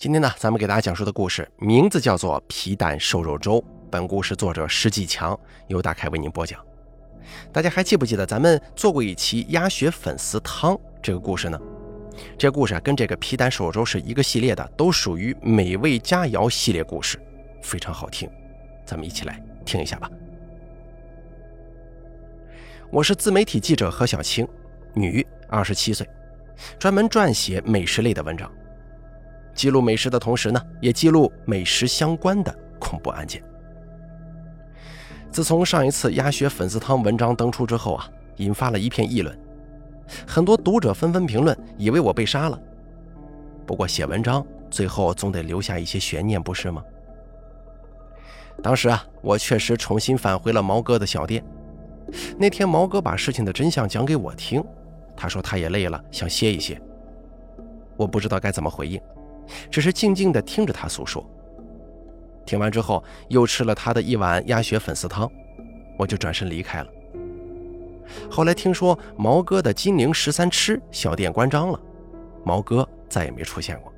今天呢，咱们给大家讲述的故事名字叫做《皮蛋瘦肉粥》。本故事作者石继强，由大凯为您播讲。大家还记不记得咱们做过一期鸭血粉丝汤这个故事呢？这故事，跟这个皮蛋瘦肉粥是一个系列的，都属于美味佳肴系列故事，非常好听。咱们一起来听一下吧。我是自媒体记者何小青，女，二十七岁，专门撰写美食类的文章。记录美食的同时呢，也记录美食相关的恐怖案件。自从上一次鸭血粉丝汤文章登出之后啊，引发了一片议论，很多读者纷纷评论，以为我被杀了。不过写文章最后总得留下一些悬念，不是吗？当时啊，我确实重新返回了毛哥的小店。那天毛哥把事情的真相讲给我听，他说他也累了，想歇一歇。我不知道该怎么回应。只是静静地听着他诉说。听完之后，又吃了他的一碗鸭血粉丝汤，我就转身离开了。后来听说毛哥的金陵十三吃小店关张了，毛哥再也没出现过。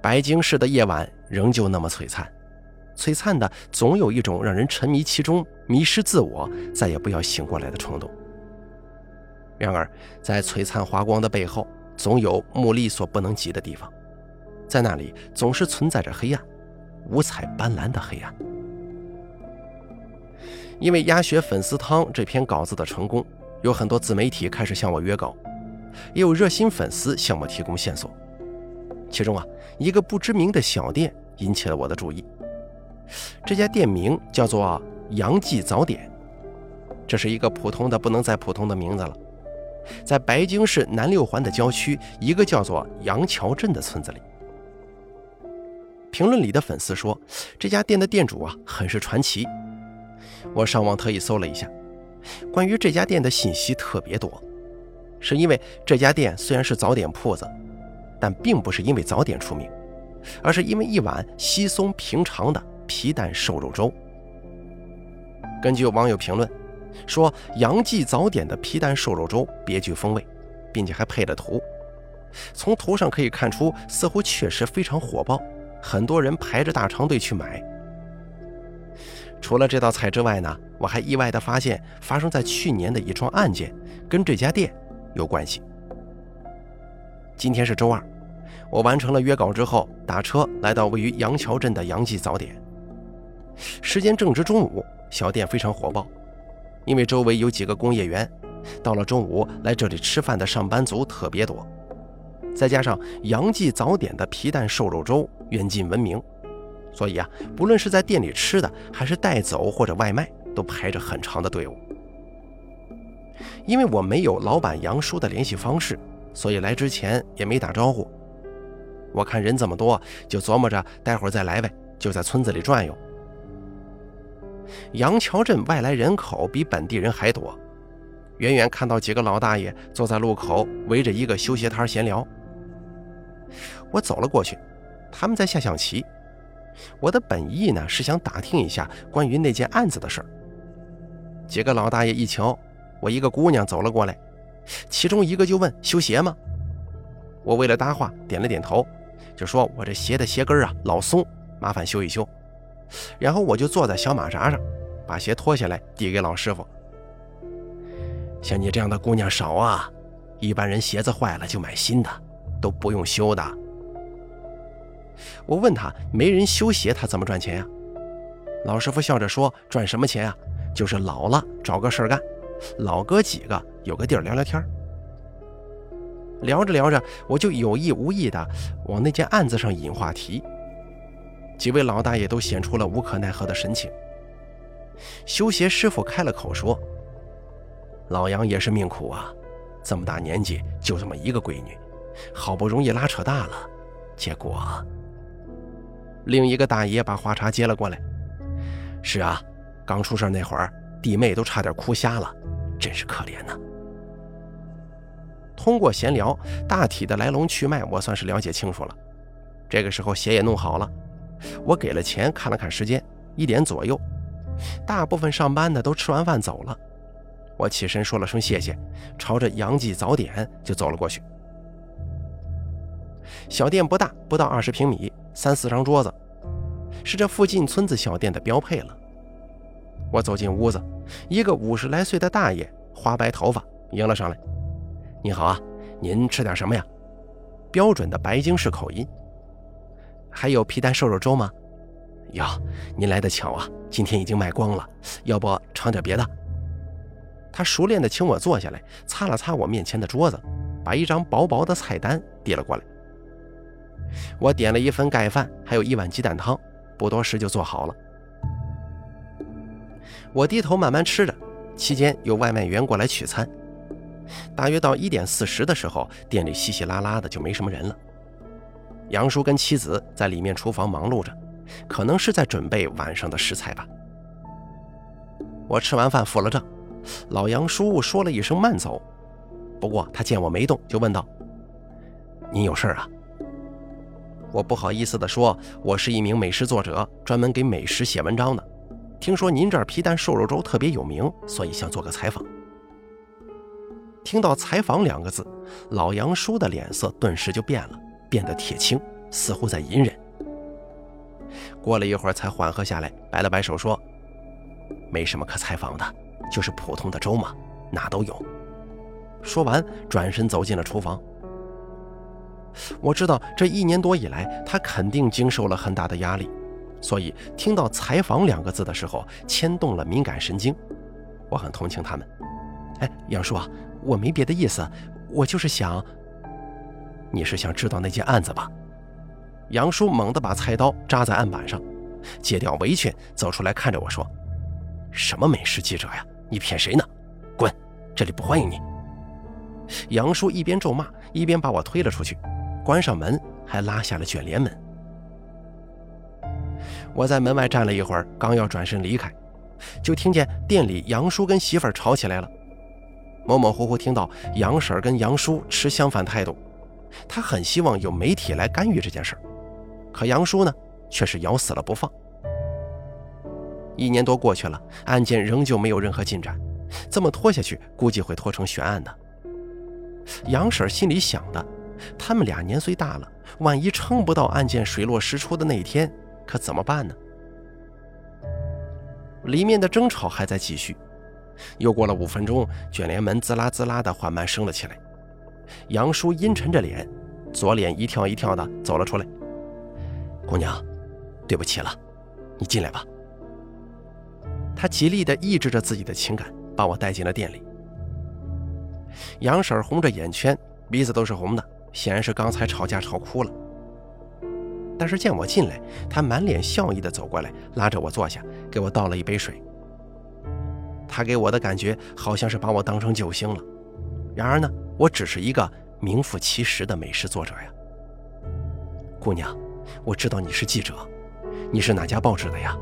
白京市的夜晚仍旧那么璀璨，璀璨的总有一种让人沉迷其中、迷失自我、再也不要醒过来的冲动。然而，在璀璨华光的背后，总有目力所不能及的地方，在那里总是存在着黑暗，五彩斑斓的黑暗。因为鸭血粉丝汤这篇稿子的成功，有很多自媒体开始向我约稿，也有热心粉丝向我提供线索。其中啊，一个不知名的小店引起了我的注意。这家店名叫做“杨记早点”，这是一个普通的不能再普通的名字了。在白京市南六环的郊区，一个叫做杨桥镇的村子里。评论里的粉丝说，这家店的店主啊，很是传奇。我上网特意搜了一下，关于这家店的信息特别多。是因为这家店虽然是早点铺子，但并不是因为早点出名，而是因为一碗稀松平常的皮蛋瘦肉粥。根据网友评论。说杨记早点的皮蛋瘦肉粥别具风味，并且还配了图。从图上可以看出，似乎确实非常火爆，很多人排着大长队去买。除了这道菜之外呢，我还意外地发现，发生在去年的一桩案件跟这家店有关系。今天是周二，我完成了约稿之后，打车来到位于杨桥镇的杨记早点。时间正值中午，小店非常火爆。因为周围有几个工业园，到了中午来这里吃饭的上班族特别多，再加上杨记早点的皮蛋瘦肉粥远近闻名，所以啊，不论是在店里吃的，还是带走或者外卖，都排着很长的队伍。因为我没有老板杨叔的联系方式，所以来之前也没打招呼。我看人这么多，就琢磨着待会儿再来呗，就在村子里转悠。杨桥镇外来人口比本地人还多，远远看到几个老大爷坐在路口围着一个修鞋摊闲聊。我走了过去，他们在下象棋。我的本意呢是想打听一下关于那件案子的事儿。几个老大爷一瞧我一个姑娘走了过来，其中一个就问：“修鞋吗？”我为了搭话点了点头，就说我这鞋的鞋跟啊老松，麻烦修一修。然后我就坐在小马扎上，把鞋脱下来递给老师傅。像你这样的姑娘少啊，一般人鞋子坏了就买新的，都不用修的。我问他，没人修鞋，他怎么赚钱呀？老师傅笑着说：“赚什么钱啊？就是老了找个事儿干，老哥几个有个地儿聊聊天。”聊着聊着，我就有意无意的往那件案子上引话题。几位老大爷都显出了无可奈何的神情。修鞋师傅开了口说：“老杨也是命苦啊，这么大年纪就这么一个闺女，好不容易拉扯大了，结果……”另一个大爷把话茬接了过来：“是啊，刚出事那会儿，弟妹都差点哭瞎了，真是可怜呐。”通过闲聊，大体的来龙去脉我算是了解清楚了。这个时候鞋也弄好了。我给了钱，看了看时间，一点左右，大部分上班的都吃完饭走了。我起身说了声谢谢，朝着杨记早点就走了过去。小店不大，不到二十平米，三四张桌子，是这附近村子小店的标配了。我走进屋子，一个五十来岁的大爷，花白头发，迎了上来：“你好啊，您吃点什么呀？”标准的白京市口音。还有皮蛋瘦肉粥吗？呀，您来的巧啊，今天已经卖光了。要不尝点别的？他熟练地请我坐下来，擦了擦我面前的桌子，把一张薄薄的菜单递了过来。我点了一份盖饭，还有一碗鸡蛋汤，不多时就做好了。我低头慢慢吃着，期间有外卖员过来取餐。大约到一点四十的时候，店里稀稀拉拉的就没什么人了。杨叔跟妻子在里面厨房忙碌着，可能是在准备晚上的食材吧。我吃完饭付了账，老杨叔说了一声慢走，不过他见我没动，就问道：“您有事啊？”我不好意思地说：“我是一名美食作者，专门给美食写文章的。听说您这儿皮蛋瘦肉粥特别有名，所以想做个采访。”听到“采访”两个字，老杨叔的脸色顿时就变了。变得铁青，似乎在隐忍。过了一会儿，才缓和下来，摆了摆手说：“没什么可采访的，就是普通的粥嘛，哪都有。”说完，转身走进了厨房。我知道这一年多以来，他肯定经受了很大的压力，所以听到“采访”两个字的时候，牵动了敏感神经。我很同情他们。哎，杨叔啊，我没别的意思，我就是想。你是想知道那件案子吧？杨叔猛地把菜刀扎在案板上，解掉围裙，走出来看着我说：“什么美食记者呀？你骗谁呢？滚！这里不欢迎你。”杨叔一边咒骂，一边把我推了出去，关上门，还拉下了卷帘门。我在门外站了一会儿，刚要转身离开，就听见店里杨叔跟媳妇吵起来了。模模糊糊听到杨婶跟杨叔持相反态度。他很希望有媒体来干预这件事可杨叔呢，却是咬死了不放。一年多过去了，案件仍旧没有任何进展，这么拖下去，估计会拖成悬案的。杨婶心里想的，他们俩年岁大了，万一撑不到案件水落石出的那一天，可怎么办呢？里面的争吵还在继续，又过了五分钟，卷帘门滋啦滋啦的缓慢升了起来。杨叔阴沉着脸，左脸一跳一跳的走了出来。姑娘，对不起了，你进来吧。他极力的抑制着自己的情感，把我带进了店里。杨婶红着眼圈，鼻子都是红的，显然是刚才吵架吵哭了。但是见我进来，她满脸笑意的走过来，拉着我坐下，给我倒了一杯水。她给我的感觉好像是把我当成救星了。然而呢？我只是一个名副其实的美食作者呀，姑娘，我知道你是记者，你是哪家报纸的呀？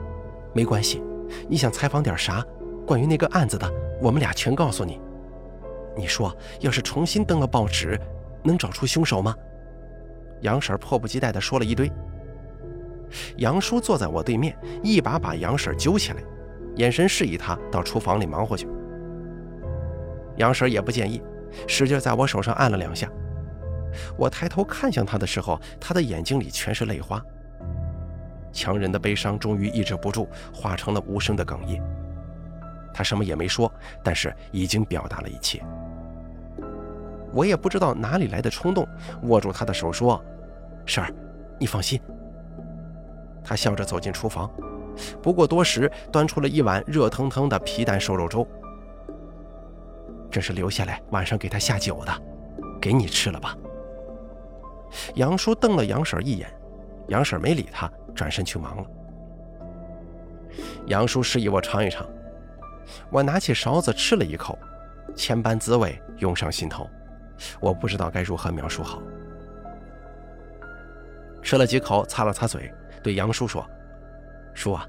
没关系，你想采访点啥？关于那个案子的，我们俩全告诉你。你说，要是重新登了报纸，能找出凶手吗？杨婶迫不及待地说了一堆。杨叔坐在我对面，一把把杨婶揪起来，眼神示意他到厨房里忙活去。杨婶也不介意。使劲在我手上按了两下，我抬头看向他的时候，他的眼睛里全是泪花。强忍的悲伤终于抑制不住，化成了无声的哽咽。他什么也没说，但是已经表达了一切。我也不知道哪里来的冲动，握住他的手说：“婶儿，你放心。”他笑着走进厨房，不过多时，端出了一碗热腾腾的皮蛋瘦肉粥。这是留下来晚上给他下酒的，给你吃了吧。杨叔瞪了杨婶一眼，杨婶没理他，转身去忙了。杨叔示意我尝一尝，我拿起勺子吃了一口，千般滋味涌上心头，我不知道该如何描述好。吃了几口，擦了擦嘴，对杨叔说：“叔啊，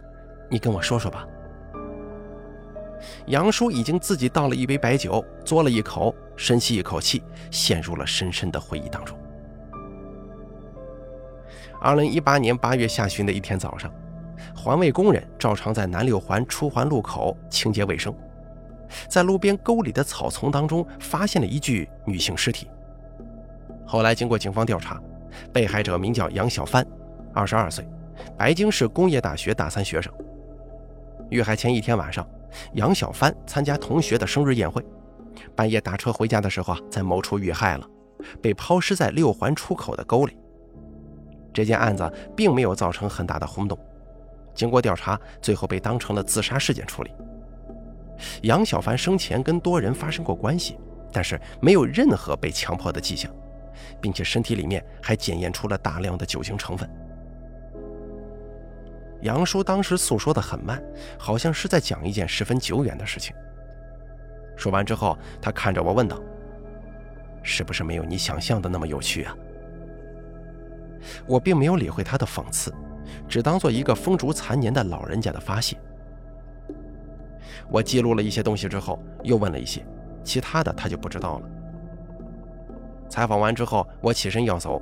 你跟我说说吧。”杨叔已经自己倒了一杯白酒，嘬了一口，深吸一口气，陷入了深深的回忆当中。二零一八年八月下旬的一天早上，环卫工人照常在南六环出环路口清洁卫生，在路边沟里的草丛当中发现了一具女性尸体。后来经过警方调查，被害者名叫杨小帆，二十二岁，白京市工业大学大三学生。遇害前一天晚上，杨小帆参加同学的生日宴会，半夜打车回家的时候啊，在某处遇害了，被抛尸在六环出口的沟里。这件案子并没有造成很大的轰动，经过调查，最后被当成了自杀事件处理。杨小帆生前跟多人发生过关系，但是没有任何被强迫的迹象，并且身体里面还检验出了大量的酒精成分。杨叔当时诉说的很慢，好像是在讲一件十分久远的事情。说完之后，他看着我问道：“是不是没有你想象的那么有趣啊？”我并没有理会他的讽刺，只当做一个风烛残年的老人家的发泄。我记录了一些东西之后，又问了一些，其他的他就不知道了。采访完之后，我起身要走，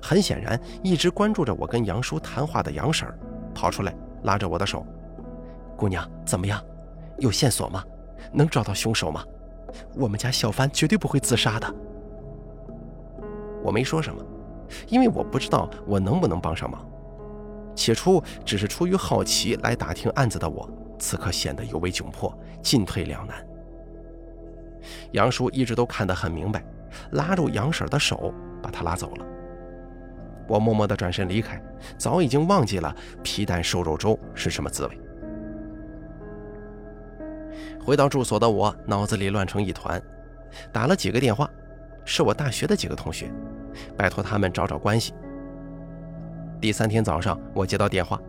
很显然，一直关注着我跟杨叔谈话的杨婶儿跑出来，拉着我的手：“姑娘，怎么样？有线索吗？能找到凶手吗？我们家小帆绝对不会自杀的。”我没说什么。因为我不知道我能不能帮上忙，起初只是出于好奇来打听案子的我，此刻显得尤为窘迫，进退两难。杨叔一直都看得很明白，拉住杨婶的手，把她拉走了。我默默地转身离开，早已经忘记了皮蛋瘦肉粥是什么滋味。回到住所的我，脑子里乱成一团，打了几个电话，是我大学的几个同学。拜托他们找找关系。第三天早上，我接到电话，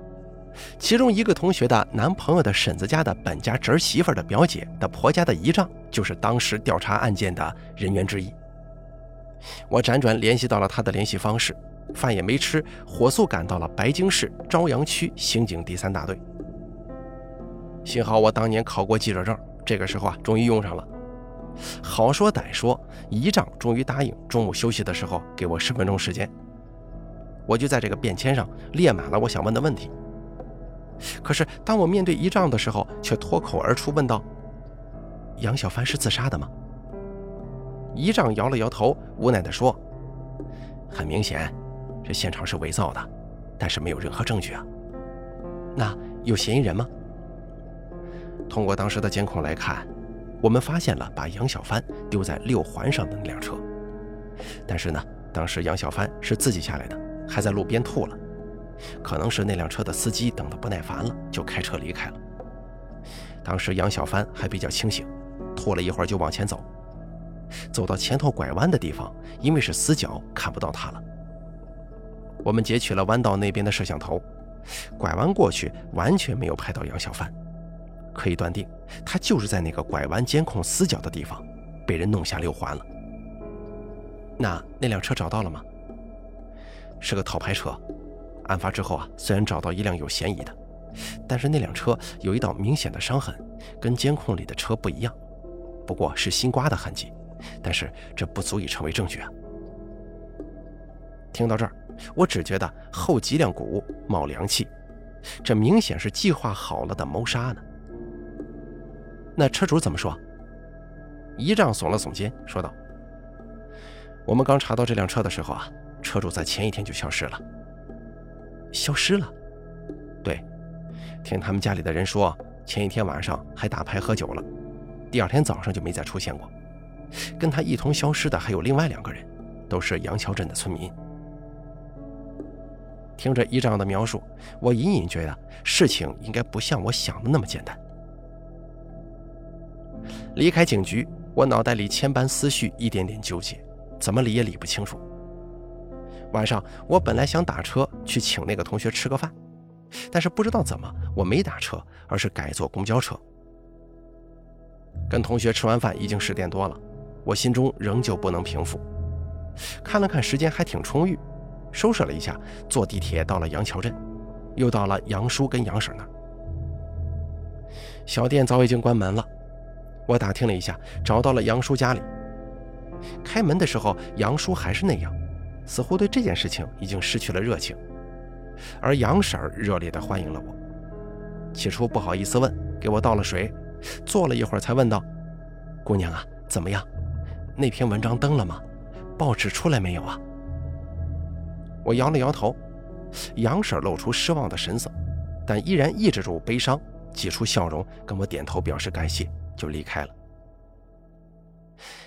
其中一个同学的男朋友的婶子家的本家侄媳妇的表姐的婆家的姨丈，就是当时调查案件的人员之一。我辗转联系到了他的联系方式，饭也没吃，火速赶到了白京市朝阳区刑警第三大队。幸好我当年考过记者证，这个时候啊，终于用上了。好说歹说，姨丈终于答应中午休息的时候给我十分钟时间。我就在这个便签上列满了我想问的问题。可是当我面对姨丈的时候，却脱口而出问道：“杨小帆是自杀的吗？”姨丈摇了摇头，无奈地说：“很明显，这现场是伪造的，但是没有任何证据啊。那有嫌疑人吗？通过当时的监控来看。”我们发现了把杨小帆丢在六环上的那辆车，但是呢，当时杨小帆是自己下来的，还在路边吐了，可能是那辆车的司机等得不耐烦了，就开车离开了。当时杨小帆还比较清醒，吐了一会儿就往前走，走到前头拐弯的地方，因为是死角，看不到他了。我们截取了弯道那边的摄像头，拐弯过去完全没有拍到杨小帆。可以断定，他就是在那个拐弯监控死角的地方，被人弄下六环了。那那辆车找到了吗？是个套牌车。案发之后啊，虽然找到一辆有嫌疑的，但是那辆车有一道明显的伤痕，跟监控里的车不一样。不过是新刮的痕迹，但是这不足以成为证据啊。听到这儿，我只觉得后脊梁骨冒凉气，这明显是计划好了的谋杀呢。那车主怎么说？仪仗耸了耸肩，说道：“我们刚查到这辆车的时候啊，车主在前一天就消失了。消失了？对，听他们家里的人说，前一天晚上还打牌喝酒了，第二天早上就没再出现过。跟他一同消失的还有另外两个人，都是杨桥镇的村民。”听着姨丈的描述，我隐隐觉得事情应该不像我想的那么简单。离开警局，我脑袋里千般思绪，一点点纠结，怎么理也理不清楚。晚上，我本来想打车去请那个同学吃个饭，但是不知道怎么，我没打车，而是改坐公交车。跟同学吃完饭已经十点多了，我心中仍旧不能平复。看了看时间，还挺充裕，收拾了一下，坐地铁到了杨桥镇，又到了杨叔跟杨婶那儿。小店早已经关门了。我打听了一下，找到了杨叔家里。开门的时候，杨叔还是那样，似乎对这件事情已经失去了热情。而杨婶热烈地欢迎了我，起初不好意思问，给我倒了水，坐了一会儿才问道：“姑娘啊，怎么样？那篇文章登了吗？报纸出来没有啊？”我摇了摇头，杨婶露出失望的神色，但依然抑制住悲伤，挤出笑容跟我点头表示感谢，就离开了。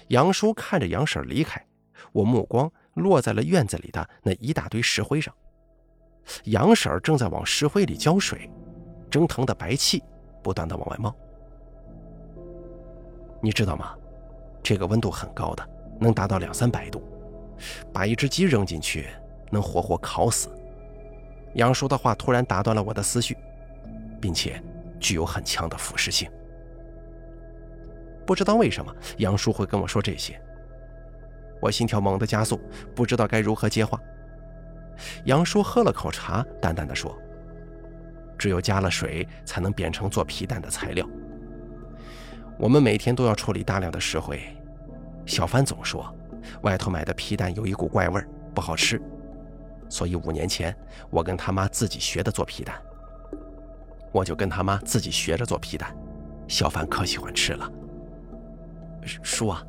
杨叔看着杨婶离开，我目光落在了院子里的那一大堆石灰上。杨婶正在往石灰里浇水，蒸腾的白气不断的往外冒。你知道吗？这个温度很高的，能达到两三百度，把一只鸡扔进去，能活活烤死。杨叔的话突然打断了我的思绪，并且具有很强的腐蚀性。不知道为什么杨叔会跟我说这些，我心跳猛地加速，不知道该如何接话。杨叔喝了口茶，淡淡的说：“只有加了水，才能变成做皮蛋的材料。我们每天都要处理大量的石灰。小帆总说，外头买的皮蛋有一股怪味，不好吃。所以五年前，我跟他妈自己学的做皮蛋。我就跟他妈自己学着做皮蛋，小凡可喜欢吃了。叔啊，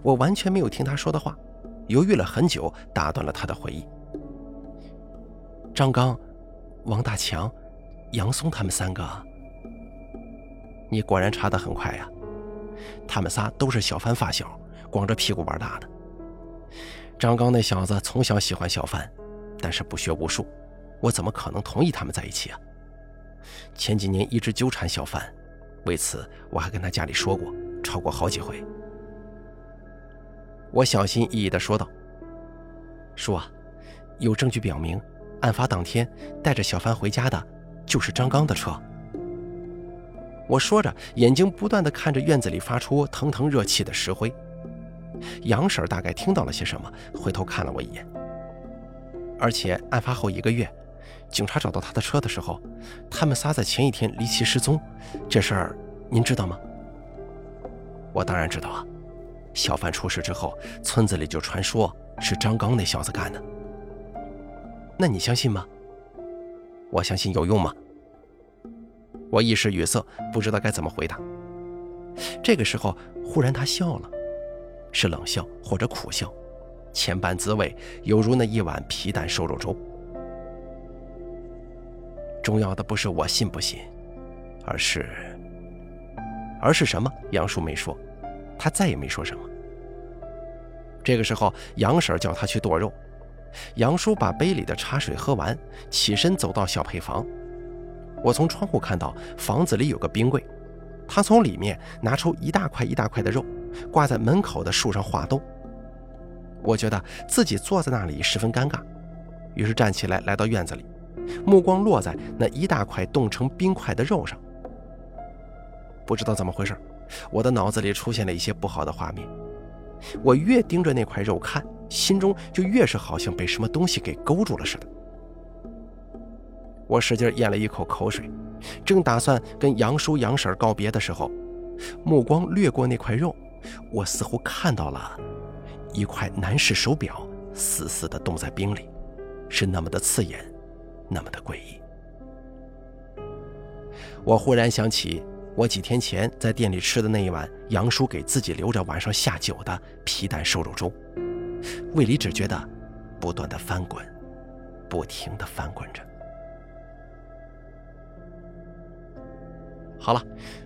我完全没有听他说的话，犹豫了很久，打断了他的回忆。”张刚、王大强、杨松他们三个，你果然查得很快呀！他们仨都是小凡发小，光着屁股玩大的。张刚那小子从小喜欢小凡，但是不学无术，我怎么可能同意他们在一起啊？前几年一直纠缠小凡，为此我还跟他家里说过，吵过好几回。我小心翼翼地说道：“叔啊，有证据表明。”案发当天带着小凡回家的，就是张刚的车。我说着，眼睛不断地看着院子里发出腾腾热气的石灰。杨婶大概听到了些什么，回头看了我一眼。而且案发后一个月，警察找到他的车的时候，他们仨在前一天离奇失踪。这事儿您知道吗？我当然知道啊。小帆出事之后，村子里就传说是张刚那小子干的。那你相信吗？我相信有用吗？我一时语塞，不知道该怎么回答。这个时候，忽然他笑了，是冷笑或者苦笑，千般滋味，犹如那一碗皮蛋瘦肉粥。重要的不是我信不信，而是……而是什么？杨叔没说，他再也没说什么。这个时候，杨婶叫他去剁肉。杨叔把杯里的茶水喝完，起身走到小配房。我从窗户看到房子里有个冰柜，他从里面拿出一大块一大块的肉，挂在门口的树上化冻。我觉得自己坐在那里十分尴尬，于是站起来来到院子里，目光落在那一大块冻成冰块的肉上。不知道怎么回事，我的脑子里出现了一些不好的画面。我越盯着那块肉看，心中就越是好像被什么东西给勾住了似的。我使劲咽了一口口水，正打算跟杨叔杨婶告别的时候，目光掠过那块肉，我似乎看到了一块男士手表，死死地冻在冰里，是那么的刺眼，那么的诡异。我忽然想起。我几天前在店里吃的那一碗杨叔给自己留着晚上下酒的皮蛋瘦肉粥，胃里只觉得不断的翻滚，不停的翻滚着。好了，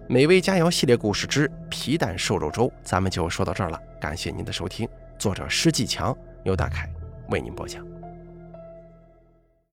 美味佳肴系列故事之皮蛋瘦肉粥，咱们就说到这儿了。感谢您的收听，作者施继强，由大凯为您播讲。